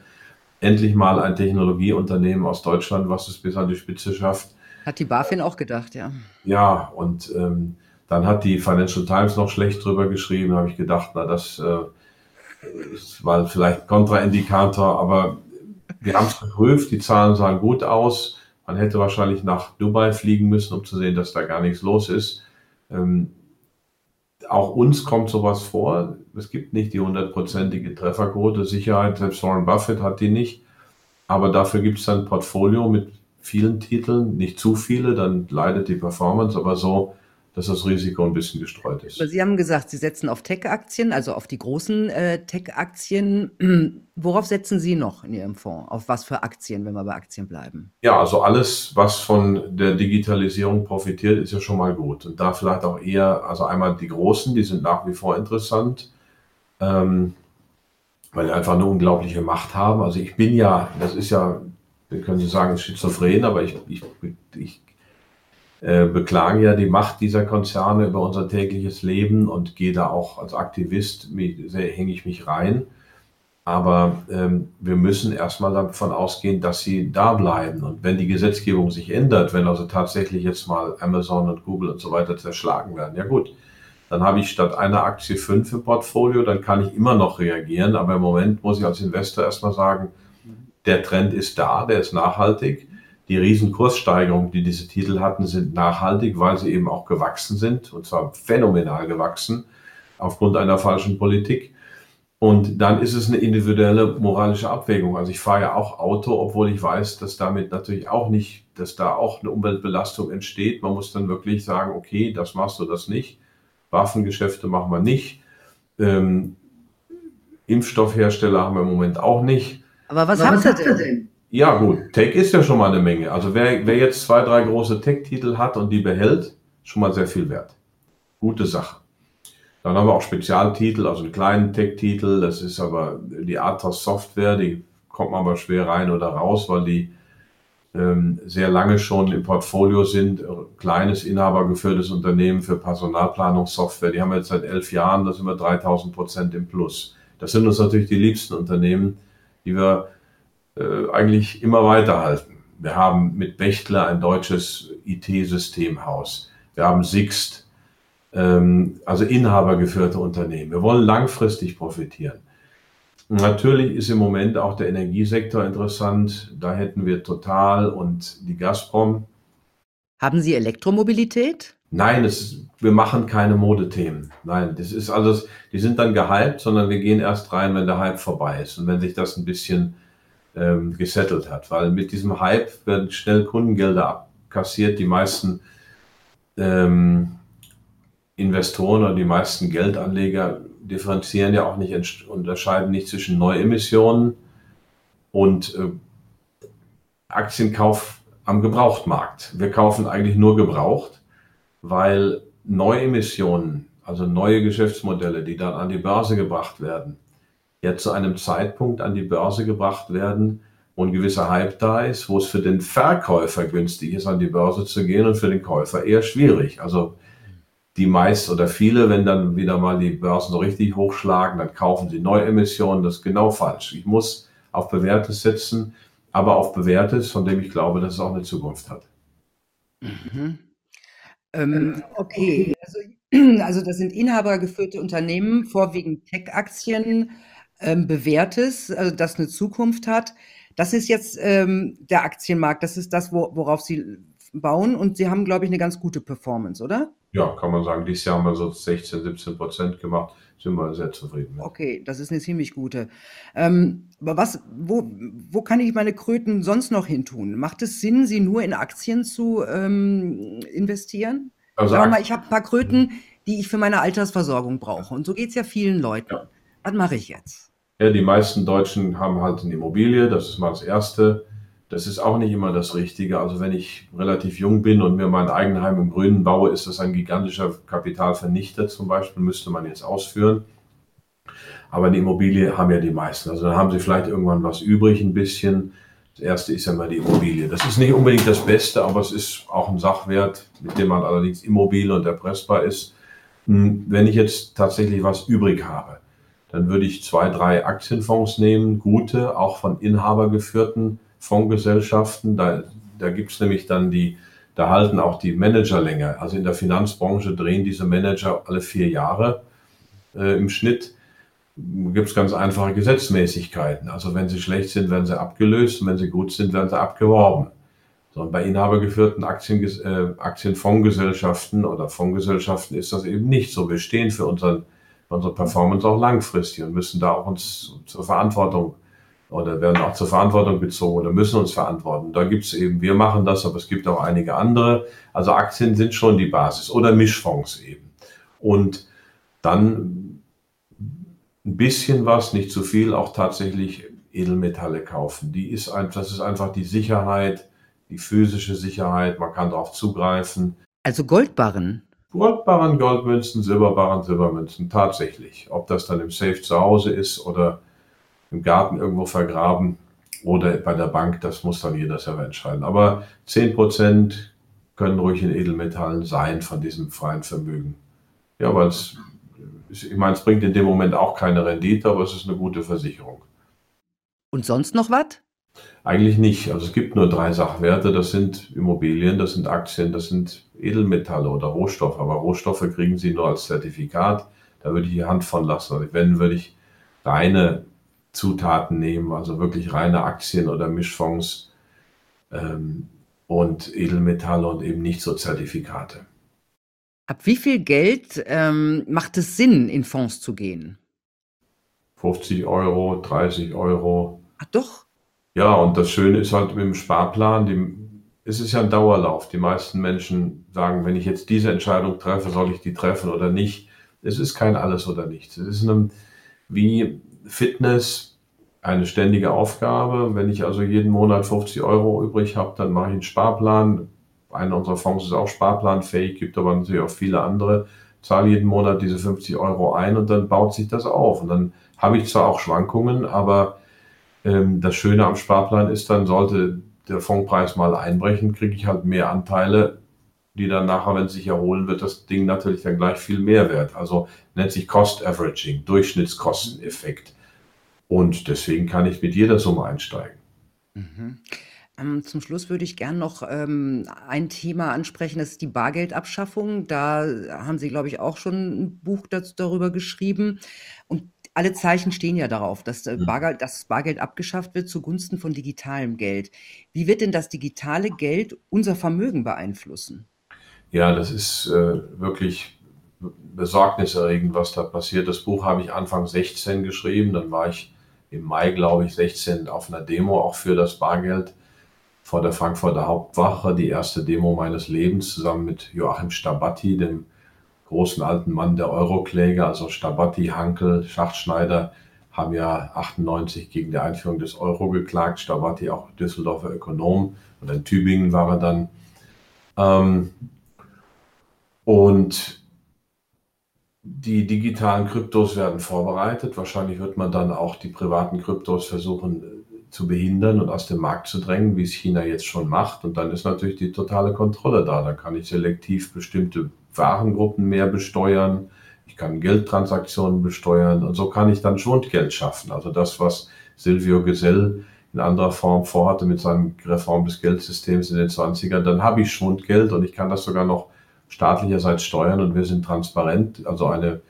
Endlich mal ein Technologieunternehmen aus Deutschland, was es bis an die Spitze schafft. Hat die BaFin auch gedacht, ja. Ja, und ähm, dann hat die Financial Times noch schlecht drüber geschrieben. Habe ich gedacht, na, das äh, mal vielleicht Kontraindikator, aber wir haben es geprüft, die Zahlen sahen gut aus. Man hätte wahrscheinlich nach Dubai fliegen müssen, um zu sehen, dass da gar nichts los ist. Ähm, auch uns kommt sowas vor. Es gibt nicht die hundertprozentige Trefferquote. Sicherheit, selbst Warren Buffett hat die nicht. Aber dafür gibt es dann ein Portfolio mit vielen Titeln, nicht zu viele, dann leidet die Performance, aber so dass das Risiko ein bisschen gestreut ist. Sie haben gesagt, Sie setzen auf Tech-Aktien, also auf die großen äh, Tech-Aktien. [CLEARS THROAT] Worauf setzen Sie noch in Ihrem Fonds? Auf was für Aktien, wenn wir bei Aktien bleiben? Ja, also alles, was von der Digitalisierung profitiert, ist ja schon mal gut. Und da vielleicht auch eher, also einmal die großen, die sind nach wie vor interessant. Ähm, weil die einfach eine unglaubliche Macht haben. Also ich bin ja, das ist ja, wir können Sie sagen, schizophren, aber ich, ich, ich äh, beklagen ja die Macht dieser Konzerne über unser tägliches Leben und gehe da auch als Aktivist, hänge ich mich rein. Aber ähm, wir müssen erstmal davon ausgehen, dass sie da bleiben. Und wenn die Gesetzgebung sich ändert, wenn also tatsächlich jetzt mal Amazon und Google und so weiter zerschlagen werden, ja gut, dann habe ich statt einer Aktie fünf im Portfolio, dann kann ich immer noch reagieren. Aber im Moment muss ich als Investor erstmal sagen, der Trend ist da, der ist nachhaltig die Riesenkurssteigerungen, die diese Titel hatten, sind nachhaltig, weil sie eben auch gewachsen sind, und zwar phänomenal gewachsen, aufgrund einer falschen Politik. Und dann ist es eine individuelle moralische Abwägung. Also ich fahre ja auch Auto, obwohl ich weiß, dass damit natürlich auch nicht, dass da auch eine Umweltbelastung entsteht. Man muss dann wirklich sagen, okay, das machst du, das nicht. Waffengeschäfte machen wir nicht. Ähm, Impfstoffhersteller haben wir im Moment auch nicht. Aber was, was habt ihr denn? Ja, gut. Tech ist ja schon mal eine Menge. Also wer, wer jetzt zwei, drei große Tech-Titel hat und die behält, schon mal sehr viel wert. Gute Sache. Dann haben wir auch Spezialtitel, also einen kleinen Tech-Titel. Das ist aber die Athos Software, die kommt man aber schwer rein oder raus, weil die ähm, sehr lange schon im Portfolio sind. Kleines inhabergeführtes Unternehmen für Personalplanungssoftware. Die haben wir jetzt seit elf Jahren, da sind wir 3000 Prozent im Plus. Das sind uns natürlich die liebsten Unternehmen, die wir äh, eigentlich immer weiterhalten. Wir haben mit Bechtler ein deutsches IT-Systemhaus. Wir haben Sixt, ähm, also inhabergeführte Unternehmen. Wir wollen langfristig profitieren. Natürlich ist im Moment auch der Energiesektor interessant. Da hätten wir Total und die Gazprom. Haben Sie Elektromobilität? Nein, es, wir machen keine Modethemen. Nein, das ist alles, die sind dann gehypt, sondern wir gehen erst rein, wenn der Hype vorbei ist und wenn sich das ein bisschen ähm, gesettelt hat. Weil mit diesem Hype werden schnell Kundengelder abkassiert. Die meisten ähm, Investoren oder die meisten Geldanleger differenzieren ja auch nicht, unterscheiden nicht zwischen Neuemissionen und äh, Aktienkauf am Gebrauchtmarkt. Wir kaufen eigentlich nur gebraucht, weil Neuemissionen, also neue Geschäftsmodelle, die dann an die Börse gebracht werden, ja zu einem Zeitpunkt an die Börse gebracht werden, wo ein gewisser Hype da ist, wo es für den Verkäufer günstig ist, an die Börse zu gehen und für den Käufer eher schwierig. Also die meist oder viele, wenn dann wieder mal die Börsen so richtig hochschlagen, dann kaufen sie Neuemissionen. Das ist genau falsch. Ich muss auf Bewährtes setzen, aber auf Bewährtes, von dem ich glaube, dass es auch eine Zukunft hat. Mhm. Ähm, okay, also, [CLEARS THROAT] also, das sind inhabergeführte Unternehmen, vorwiegend Tech-Aktien ähm, bewährtes, also das eine Zukunft hat. Das ist jetzt ähm, der Aktienmarkt, das ist das, wo, worauf Sie bauen und Sie haben, glaube ich, eine ganz gute Performance, oder? Ja, kann man sagen, dieses Jahr haben wir so 16, 17 Prozent gemacht, sind wir sehr zufrieden. Mit. Okay, das ist eine ziemlich gute. Ähm, aber was, wo, wo kann ich meine Kröten sonst noch hin tun? Macht es Sinn, sie nur in Aktien zu ähm, investieren? Also wir mal, ich habe ein paar Kröten, die ich für meine Altersversorgung brauche. Und so geht es ja vielen Leuten. Ja. Was mache ich jetzt? Ja, die meisten Deutschen haben halt eine Immobilie, das ist mal das Erste. Das ist auch nicht immer das Richtige. Also wenn ich relativ jung bin und mir mein Eigenheim im Grünen baue, ist das ein gigantischer Kapitalvernichter zum Beispiel, müsste man jetzt ausführen. Aber eine Immobilie haben ja die meisten. Also dann haben sie vielleicht irgendwann was übrig, ein bisschen. Das erste ist ja mal die Immobilie. Das ist nicht unbedingt das Beste, aber es ist auch ein Sachwert, mit dem man allerdings immobil und erpressbar ist. Hm, wenn ich jetzt tatsächlich was übrig habe, dann würde ich zwei, drei Aktienfonds nehmen, gute, auch von Inhaber geführten Fondsgesellschaften. Da, da gibt es nämlich dann die, da halten auch die Manager länger. Also in der Finanzbranche drehen diese Manager alle vier Jahre äh, im Schnitt. Gibt es ganz einfache Gesetzmäßigkeiten. Also wenn sie schlecht sind, werden sie abgelöst und wenn sie gut sind, werden sie abgeworben. So, bei inhabergeführten Aktien, äh, Aktienfondsgesellschaften oder Fondsgesellschaften ist das eben nicht so. Wir stehen für unseren unsere Performance auch langfristig und müssen da auch uns zur Verantwortung oder werden auch zur Verantwortung gezogen oder müssen uns verantworten. Da gibt es eben, wir machen das, aber es gibt auch einige andere. Also Aktien sind schon die Basis oder Mischfonds eben. Und dann ein bisschen was, nicht zu viel, auch tatsächlich Edelmetalle kaufen. Die ist ein, das ist einfach die Sicherheit, die physische Sicherheit. Man kann darauf zugreifen. Also Goldbarren. Goldbarren, Goldmünzen, Silberbarren, Silbermünzen, tatsächlich. Ob das dann im Safe zu Hause ist oder im Garten irgendwo vergraben oder bei der Bank, das muss dann jeder selber entscheiden. Aber 10% können ruhig in Edelmetallen sein von diesem freien Vermögen. Ja, weil es, ich meine, es bringt in dem Moment auch keine Rendite, aber es ist eine gute Versicherung. Und sonst noch was? Eigentlich nicht. Also es gibt nur drei Sachwerte. Das sind Immobilien, das sind Aktien, das sind Edelmetalle oder Rohstoffe. Aber Rohstoffe kriegen Sie nur als Zertifikat. Da würde ich die Hand von lassen. Also wenn, würde ich reine Zutaten nehmen, also wirklich reine Aktien oder Mischfonds ähm, und Edelmetalle und eben nicht so Zertifikate. Ab wie viel Geld ähm, macht es Sinn, in Fonds zu gehen? 50 Euro, 30 Euro. Ach doch. Ja, und das Schöne ist halt mit dem Sparplan, die, es ist ja ein Dauerlauf. Die meisten Menschen sagen, wenn ich jetzt diese Entscheidung treffe, soll ich die treffen oder nicht. Es ist kein alles oder nichts. Es ist eine, wie Fitness. eine ständige Aufgabe. Wenn ich also jeden Monat 50 Euro übrig habe, dann mache ich einen Sparplan. Einer unserer Fonds ist auch sparplanfähig, gibt aber natürlich auch viele andere. Zahle jeden Monat diese 50 Euro ein und dann baut sich das auf. Und dann habe ich zwar auch Schwankungen, aber ähm, das Schöne am Sparplan ist dann, sollte der Fondspreis mal einbrechen, kriege ich halt mehr Anteile, die dann nachher, wenn es sich erholen, wird das Ding natürlich dann gleich viel mehr wert. Also nennt sich Cost Averaging, Durchschnittskosteneffekt. Und deswegen kann ich mit jeder Summe einsteigen. Mhm. Ähm, zum Schluss würde ich gern noch ähm, ein Thema ansprechen, das ist die Bargeldabschaffung. Da haben Sie, glaube ich, auch schon ein Buch dazu, darüber geschrieben. Und alle Zeichen stehen ja darauf, dass äh, Bargeld, das Bargeld abgeschafft wird zugunsten von digitalem Geld. Wie wird denn das digitale Geld unser Vermögen beeinflussen? Ja, das ist äh, wirklich besorgniserregend, was da passiert. Das Buch habe ich Anfang 16 geschrieben, dann war ich im Mai, glaube ich, 16 auf einer Demo auch für das Bargeld vor der Frankfurter Hauptwache, die erste Demo meines Lebens, zusammen mit Joachim Stabatti, dem großen alten Mann der Eurokläger, also Stabatti, Hankel, Schachtschneider, haben ja 98 gegen die Einführung des Euro geklagt. Stabatti auch Düsseldorfer Ökonom und in Tübingen war er dann. Ähm, und die digitalen Kryptos werden vorbereitet. Wahrscheinlich wird man dann auch die privaten Kryptos versuchen äh, zu behindern und aus dem Markt zu drängen, wie es China jetzt schon macht. Und dann ist natürlich die totale Kontrolle da. Da kann ich selektiv bestimmte Warengruppen mehr besteuern. Ich kann Geldtransaktionen besteuern. Und so kann ich dann Schwundgeld schaffen. Also das, was Silvio Gesell in anderer Form vorhatte mit seinem Reform des Geldsystems in den 20ern, dann habe ich Schwundgeld und ich kann das sogar noch staatlicherseits steuern und wir sind transparent, also eine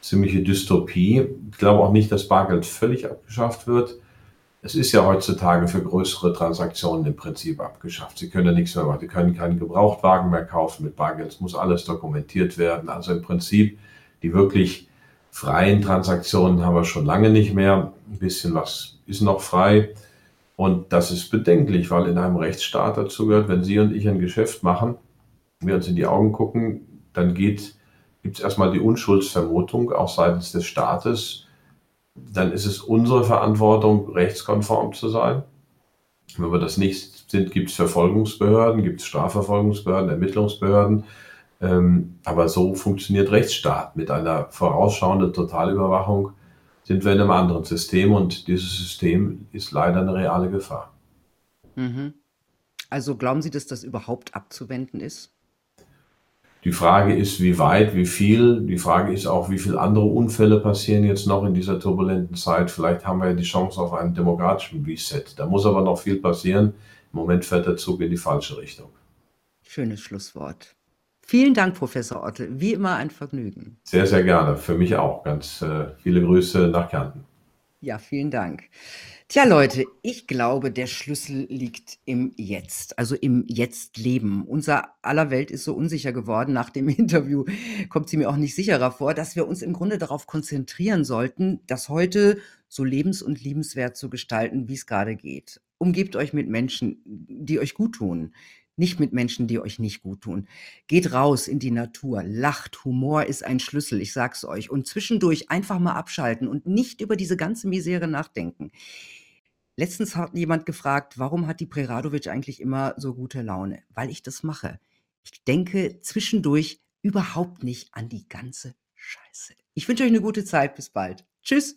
ziemliche Dystopie. Ich glaube auch nicht, dass Bargeld völlig abgeschafft wird. Es ist ja heutzutage für größere Transaktionen im Prinzip abgeschafft. Sie können ja nichts mehr machen. Sie können keinen Gebrauchtwagen mehr kaufen mit Bargeld. Es muss alles dokumentiert werden. Also im Prinzip die wirklich freien Transaktionen haben wir schon lange nicht mehr. Ein bisschen was ist noch frei. Und das ist bedenklich, weil in einem Rechtsstaat dazu gehört, wenn Sie und ich ein Geschäft machen, wir uns in die Augen gucken, dann gibt es erstmal die Unschuldsvermutung auch seitens des Staates. Dann ist es unsere Verantwortung, rechtskonform zu sein. Wenn wir das nicht sind, gibt es Verfolgungsbehörden, gibt es Strafverfolgungsbehörden, Ermittlungsbehörden. Ähm, aber so funktioniert Rechtsstaat. Mit einer vorausschauenden Totalüberwachung sind wir in einem anderen System und dieses System ist leider eine reale Gefahr. Mhm. Also glauben Sie, dass das überhaupt abzuwenden ist? Die Frage ist, wie weit, wie viel. Die Frage ist auch, wie viele andere Unfälle passieren jetzt noch in dieser turbulenten Zeit. Vielleicht haben wir ja die Chance auf einen demokratischen Reset. Da muss aber noch viel passieren. Im Moment fährt der Zug in die falsche Richtung. Schönes Schlusswort. Vielen Dank, Professor Otte. Wie immer ein Vergnügen. Sehr, sehr gerne. Für mich auch. Ganz äh, viele Grüße nach Kärnten. Ja, vielen Dank. Tja, Leute, ich glaube, der Schlüssel liegt im Jetzt, also im Jetzt-Leben. Unser aller Welt ist so unsicher geworden. Nach dem [LAUGHS] Interview kommt sie mir auch nicht sicherer vor, dass wir uns im Grunde darauf konzentrieren sollten, das heute so lebens- und liebenswert zu gestalten, wie es gerade geht. Umgebt euch mit Menschen, die euch gut tun, nicht mit Menschen, die euch nicht gut tun. Geht raus in die Natur, lacht, Humor ist ein Schlüssel, ich sag's euch. Und zwischendurch einfach mal abschalten und nicht über diese ganze Misere nachdenken. Letztens hat jemand gefragt, warum hat die Preradovic eigentlich immer so gute Laune? Weil ich das mache. Ich denke zwischendurch überhaupt nicht an die ganze Scheiße. Ich wünsche euch eine gute Zeit. Bis bald. Tschüss.